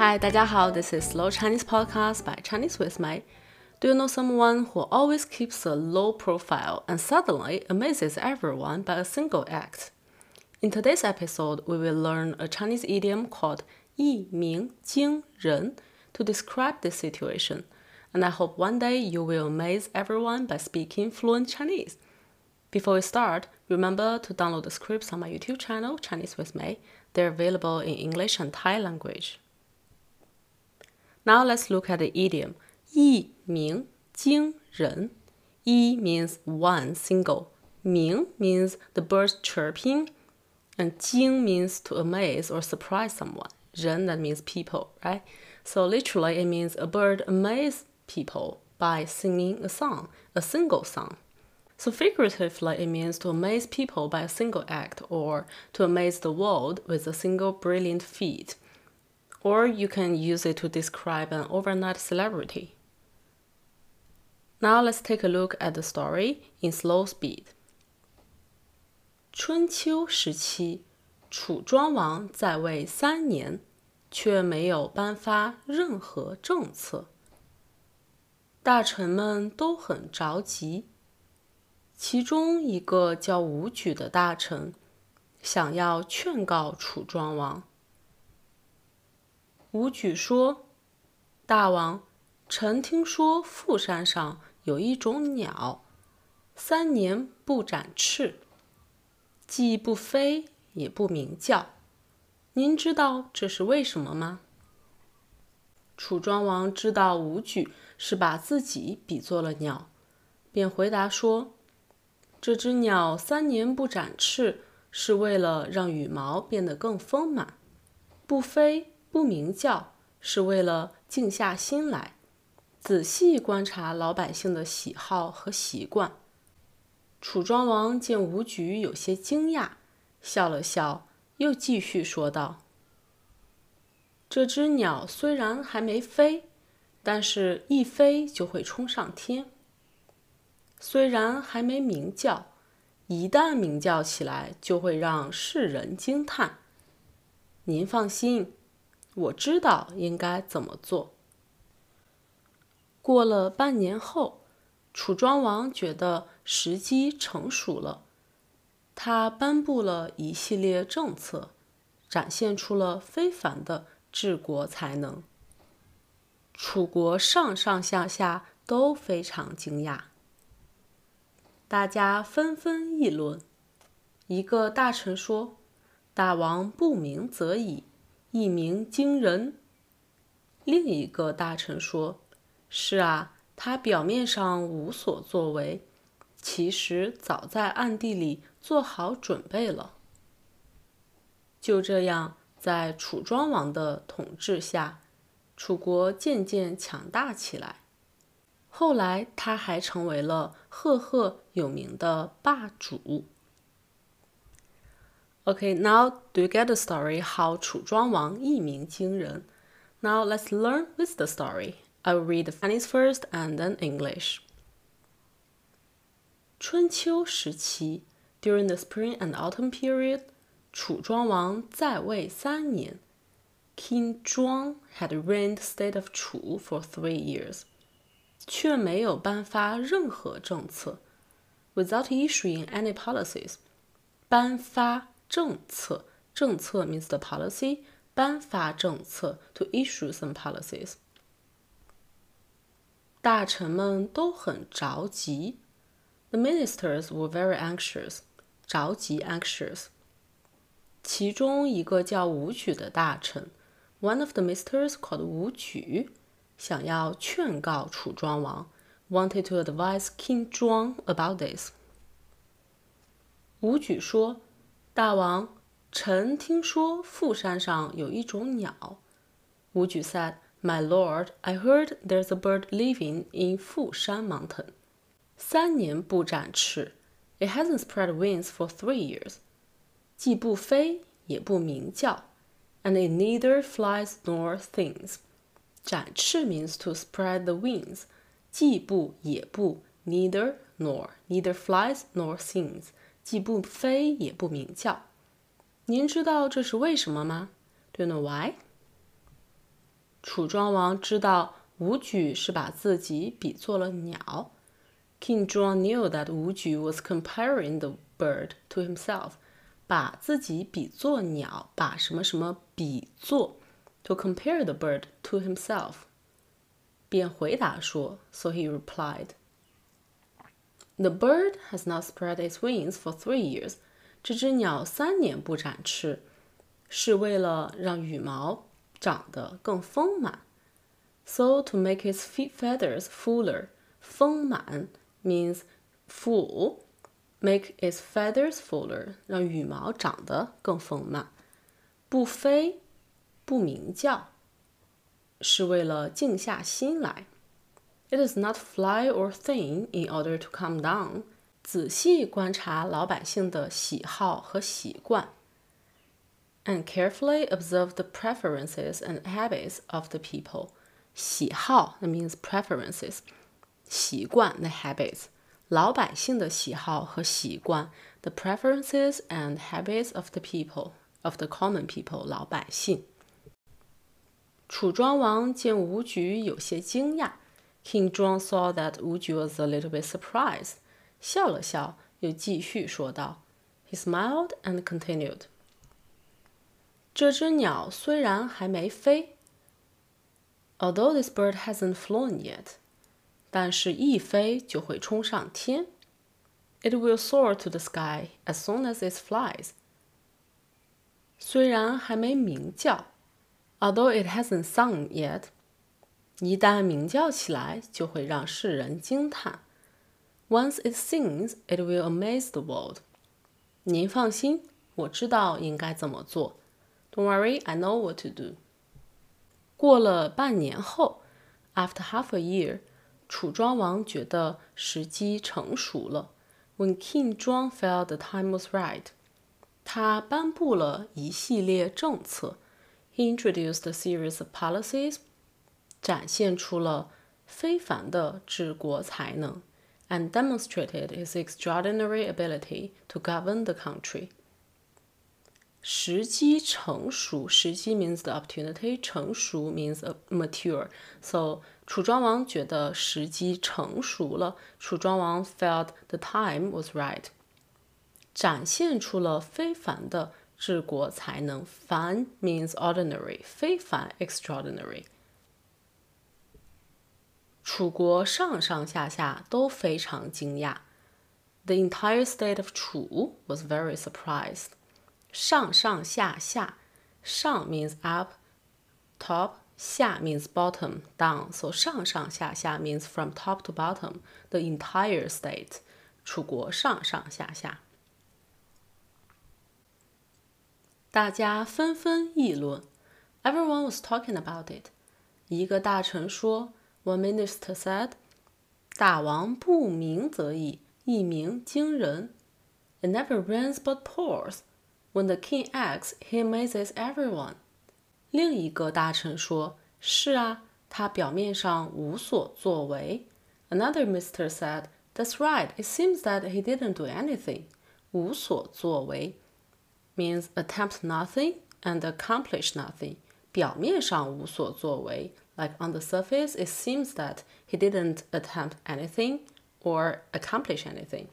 Hi，大家好，This is Slow Chinese Podcast by Chinese with Mei. Do you know someone who always keeps a low profile and suddenly amazes everyone by a single act? In today's episode, we will learn a Chinese idiom called 一鸣惊人 to describe this situation. And I hope one day you will amaze everyone by speaking fluent Chinese. Before we start, remember to download the scripts on my YouTube channel, Chinese with Mei. They're available in English and Thai language. Now let's look at the idiom 一鸣惊人. Yi means one single. Ming means the birds chirping. And Jing means to amaze or surprise someone. Ren that means people, right? So literally it means a bird amazes people by singing a song, a single song. So figuratively, it means to amaze people by a single act or to amaze the world with a single brilliant feat. Or you can use it to describe an overnight celebrity. Now let's take a look at the story in slow speed. 春秋时期，楚庄王在位三年，却没有颁发任何政策。大臣们都很着急。其中一个叫武举的大臣，想要劝告楚庄王。 武举说：“大王，臣听说富山上有一种鸟，三年不展翅，既不飞也不鸣叫。您知道这是为什么吗？”楚庄王知道武举是把自己比作了鸟，便回答说。这只鸟三年不展翅，是为了让羽毛变得更丰满；不飞不鸣叫，是为了静下心来，仔细观察老百姓的喜好和习惯。楚庄王见吴举有些惊讶，笑了笑，又继续说道：“这只鸟虽然还没飞，但是一飞就会冲上天。”虽然还没鸣叫，一旦鸣叫起来，就会让世人惊叹。您放心，我知道应该怎么做。过了半年后，楚庄王觉得时机成熟了，他颁布了一系列政策，展现出了非凡的治国才能。楚国上上下下都非常惊讶。大家纷纷议论。一个大臣说：“大王不鸣则已，一鸣惊人。”另一个大臣说：“是啊，他表面上无所作为，其实早在暗地里做好准备了。”就这样，在楚庄王的统治下，楚国渐渐强大起来。后来，他还成为了赫赫有名的霸主。Okay, now do you get the story how 楚庄王一鸣惊人? Now let's learn with the story. I will read the Chinese first and then English. 春秋时期，during the spring and autumn period，楚庄王在位三年。King Zhuang had reigned state of Chu for three years. 却没有颁发任何政策，without issuing any policies。颁发 政策政策 means the policy. 颁发政策 to issue some policies。大臣们都很着急，the ministers were very anxious。着急 anxious. 其中一个叫武举的大臣，One of the ministers called 武举，想要劝告楚庄王，wanted to advise King Zhuang about this。武举说大王，臣听说富山上有一种鸟。”武举 said, "My lord, I heard there's a bird living in 富山 mountain. 三年不展翅，it hasn't spread wings for three years. 既不飞也不鸣叫，and it neither flies nor sings." 展翅 means to spread the wings，既不也不，neither nor，neither flies nor sings， 既不飞也不鸣叫。您知道这是为什么吗？Do you know why？楚庄王知道武举是把自己比作了鸟。King Zhuang knew that Wu Ju was comparing the bird to himself，把自己比作鸟，把什么什么比作，to compare the bird to himself，便回答说，so he replied。The bird has not spread its wings for three years。这只鸟三年不展翅，是为了让羽毛长得更丰满。So to make its feathers fuller，丰满 means full。Make its feathers fuller，让羽毛长得更丰满。不飞，不鸣叫，是为了静下心来。 it does not fly or thin in order to come down。仔细观察老百姓的喜好和习惯。And carefully observe the preferences and habits of the people. people。喜好，that means preferences。习惯，the habits。老百姓的喜好和习惯，the preferences and habits of the people of the common people. 老百姓。楚庄王见武举有些惊讶。King Zhuang saw that Wu Ju was a little bit surprised. He smiled and continued。”这只鸟虽然还没飞，although this bird hasn't flown yet, 但是一飞就会冲上天, it will soar to the sky as soon as it flies。虽然还没鸣叫，although it hasn't sung yet。一旦鸣叫起来，就会让世人惊叹。” Once it sings, it will amaze the world. 您放心，我知道应该怎么做。Don't worry, I know what to do. 过了半年后，after half a year，楚庄王觉得时机成熟了。When King Zhuang felt the time was right，他颁布了一系列政策。He introduced a series of policies，展现出了非凡的治国才能。and demonstrated his extraordinary ability to govern the country. 时机成熟，时机 means the opportunity，成熟 means mature. So 楚庄王觉得时机成熟了，楚庄王 felt the time was right，展现出了非凡的治国才能。凡 means ordinary，非凡 extraordinary。 楚国上上下下都非常惊讶。The entire state of 楚 was very surprised. 上上下下，上 means up, top, 下 means bottom, down. So 上上下下 means from top to bottom, the entire state. 楚国上上下下，大家纷纷议论。Everyone was talking about it. 一个大臣说。 one minister said, 大王不鸣则已，一鸣惊人。It never rains but pours. When the king acts, he amazes everyone. 另一个大臣说：“是啊，他表面上无所作为。” Another minister said, "That's right. It seems that he didn't do anything." 无所作为 means attempt nothing and accomplish nothing. 表面上无所作为 like on the surface, it seems that he didn't attempt anything or accomplish anything.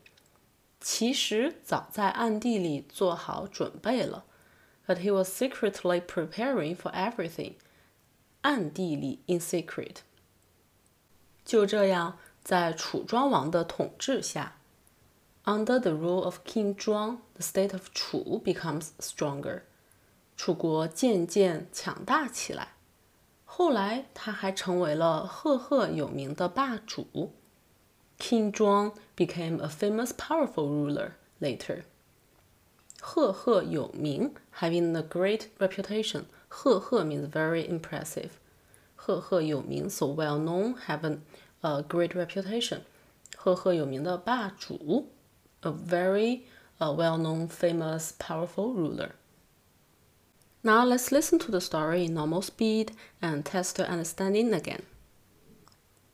其实早在暗地里做好准备了，but he was secretly preparing for everything. 暗地里 in secret。就这样，在楚庄王的统治下，under the rule of King Zhuang, the state of 楚 becomes stronger. 楚国渐渐强大起来。 后来，他还成为了赫赫有名的霸主。King Zhuang became a famous, powerful ruler later. 赫赫有名，having a great reputation. 赫赫 means very impressive. 赫赫有名，so well known, having a great reputation. 赫赫有名的霸主，a very uh, well known, famous, powerful ruler. Now let's listen to the story in normal speed and test your understanding again.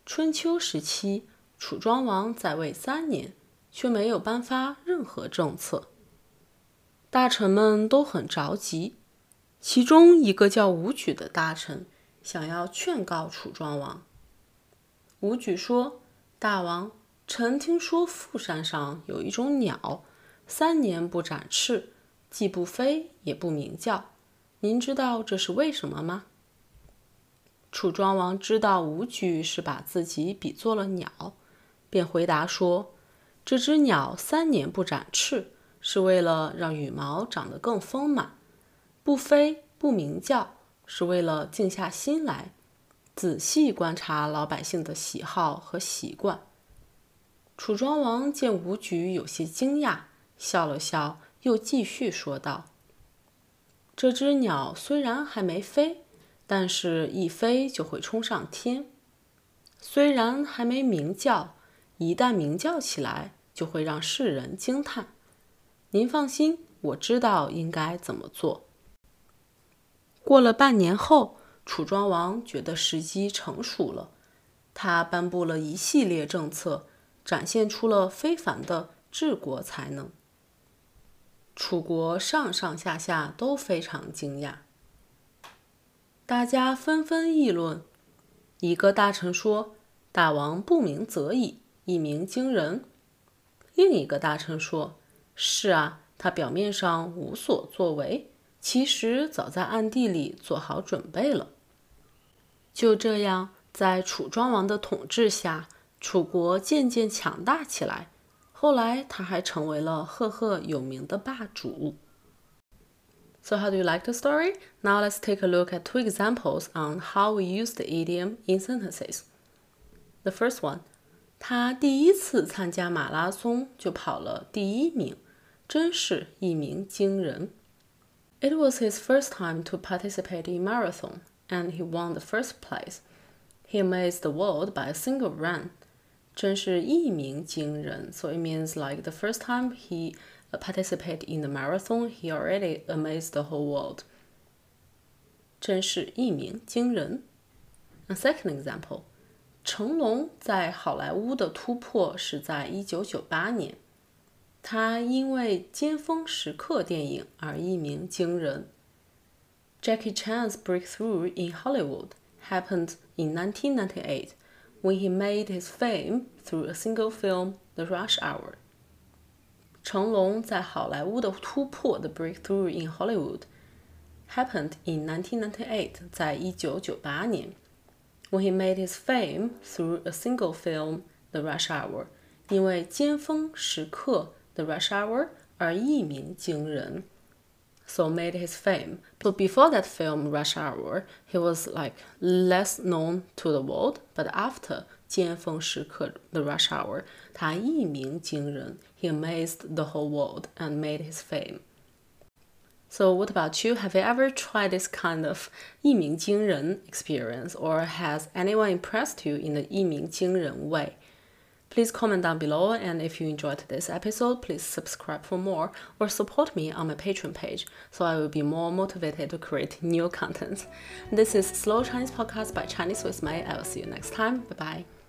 春秋时期，楚庄王在位三年，却没有颁发任何政策。大臣们都很着急。其中一个叫武举的大臣想要劝告楚庄王。武举说：“大王，臣听说富山上有一种鸟，三年不展翅，既不飞也不鸣叫。您知道这是为什么吗？”楚庄王知道武举是把自己比作了鸟，便回答说：“这只鸟三年不展翅，是为了让羽毛长得更丰满；不飞不鸣叫，是为了静下心来，仔细观察老百姓的喜好和习惯。”楚庄王见武举有些惊讶，笑了笑，又继续说道：“这只鸟虽然还没飞。”但是，一飞就会冲上天。虽然还没鸣叫，一旦鸣叫起来，就会让世人惊叹。您放心，我知道应该怎么做。过了半年后，楚庄王觉得时机成熟了，他颁布了一系列政策，展现出了非凡的治国才能。楚国上上下下都非常惊讶。大家纷纷议论。一个大臣说：“大王不鸣则已，一鸣惊人。”另一个大臣说：“是啊，他表面上无所作为，其实早在暗地里做好准备了。”就这样，在楚庄王的统治下，楚国渐渐强大起来。后来，他还成为了赫赫有名的霸主。So how do you like the story? Now let's take a look at two examples on how we use the idiom in sentences. The first one, 他第一次参加马拉松就跑了第一名，真是一鸣惊人。It was his first time to participate in marathon, and he won the first place. He amazed the world by a single run. 真是一鸣惊人. So it means like the first time he participate in the marathon, he already amazed the whole world. 真是一鸣惊人。A second example，成龙在好莱坞的突破是在一九九八年，他因为《尖峰时刻》电影而一鸣惊人。Jackie Chan's breakthrough in Hollywood happened in 1998 when he made his fame through a single film, The Rush Hour. 成龙在好莱坞的突破，the breakthrough in Hollywood，happened in 1998，在一九九八年，when he made his fame through a single film，The Rush Hour，因为尖峰时刻，The Rush Hour 而一鸣惊人 ，so made his fame. But before that film, Rush Hour, he was like less known to the world. But after 尖峰时刻 The Rush Hour，他一鸣惊人，He amazed the whole world and made his fame. So what about you? Have you ever tried this kind of 一鸣惊人 experience, or has anyone impressed you in the 一鸣惊人 way? Please comment down below, and if you enjoyed this episode, please subscribe for more or support me on my Patreon page so I will be more motivated to create new content. This is Slow Chinese Podcast by Chinese with May. I will see you next time. Bye bye.